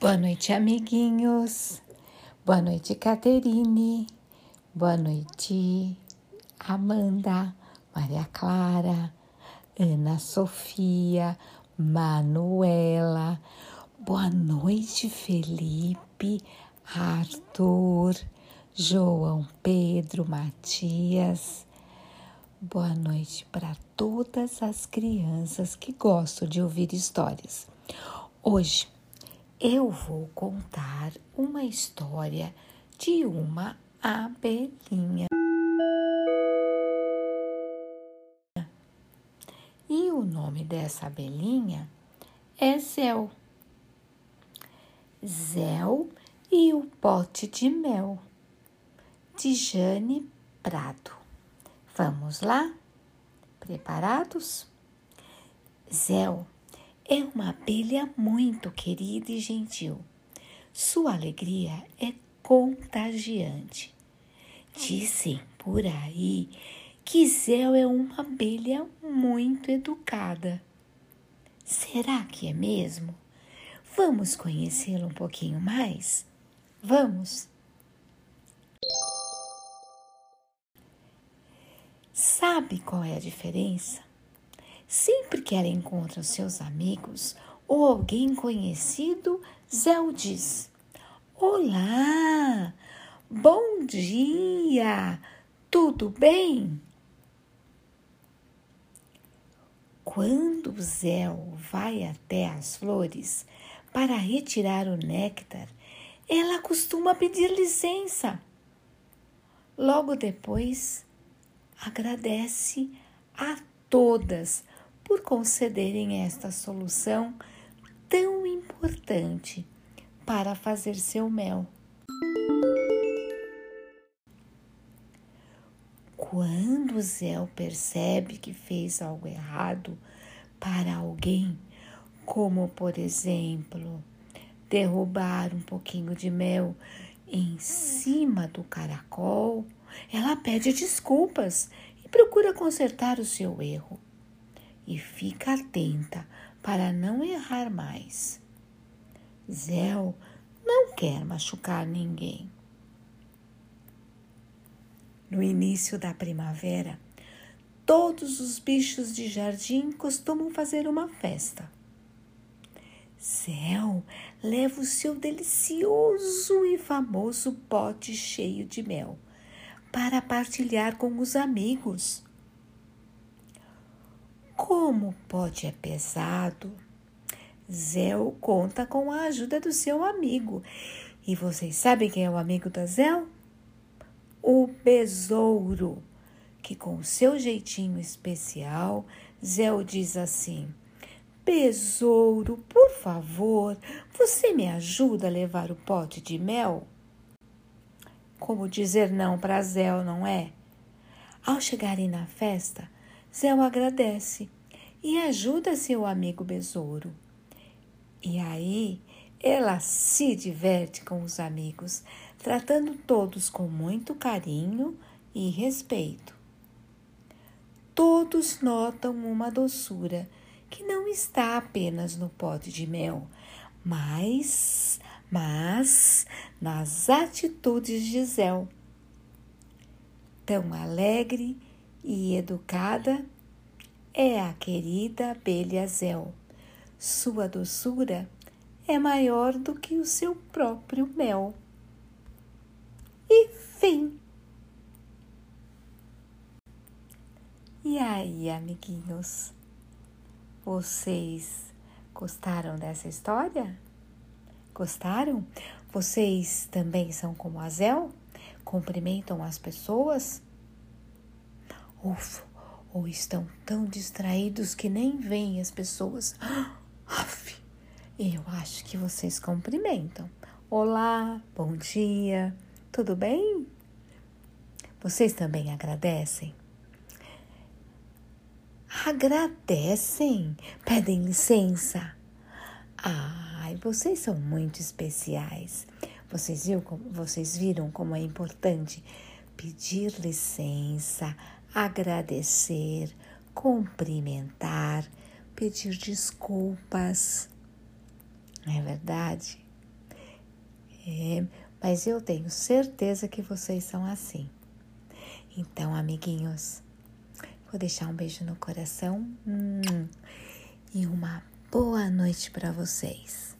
Boa noite, amiguinhos. Boa noite, Caterine. Boa noite, Amanda, Maria Clara, Ana Sofia, Manuela. Boa noite, Felipe, Arthur, João Pedro, Matias. Boa noite para todas as crianças que gostam de ouvir histórias. Hoje eu vou contar uma história de uma abelhinha. E o nome dessa abelhinha é Zéu. Zéu e o pote de mel, de Jane Prado. Vamos lá? Preparados? Zéu é uma abelha muito querida e gentil. Sua alegria é contagiante. Dizem por aí que Zéu é uma abelha muito educada. Será que é mesmo? Vamos conhecê-lo um pouquinho mais? Vamos! Sabe qual é a diferença Sempre que ela encontra seus amigos ou alguém conhecido, Zéu diz: Olá, bom dia, tudo bem? Quando Zéu vai até as flores para retirar o néctar, ela costuma pedir licença. Logo depois, agradece a todas por concederem esta solução tão importante para fazer seu mel. Quando Zé percebe que fez algo errado para alguém, como por exemplo, derrubar um pouquinho de mel em cima do caracol, ela pede desculpas e procura consertar o seu erro e fica atenta para não errar mais. Zéu não quer machucar ninguém. No início da primavera, todos os bichos de jardim costumam fazer uma festa. Zéu leva o seu delicioso e famoso pote cheio de mel para partilhar com os amigos. Como o pote é pesado, Zéu conta com a ajuda do seu amigo. E vocês sabem quem é o amigo da Zéu? O besouro, que com o seu jeitinho especial, Zéu diz assim: Besouro, por favor, você me ajuda a levar o pote de mel? Como dizer não para Zéu, não é? Ao chegarem na festa, Zéu agradece e ajuda seu amigo besouro. E aí ela se diverte com os amigos, tratando todos com muito carinho e respeito. Todos notam uma doçura que não está apenas no pote de mel, mas, mas nas atitudes de Zéu. Tão alegre e educada é a querida abelha. Sua doçura é maior do que o seu próprio mel. E fim. E aí, amiguinhos? Vocês gostaram dessa história? Gostaram? Vocês também são como a Zel? Cumprimentam as pessoas? Ufa, ou estão tão distraídos que nem veem as pessoas. Aff, eu acho que vocês cumprimentam. Olá, bom dia, tudo bem? Vocês também agradecem? Agradecem, pedem licença. Ai, vocês são muito especiais. Vocês, viu, vocês viram como é importante pedir licença, agradecer, cumprimentar, pedir desculpas. Não é verdade? É, mas eu tenho certeza que vocês são assim. Então, amiguinhos, vou deixar um beijo no coração hum, e uma boa noite para vocês.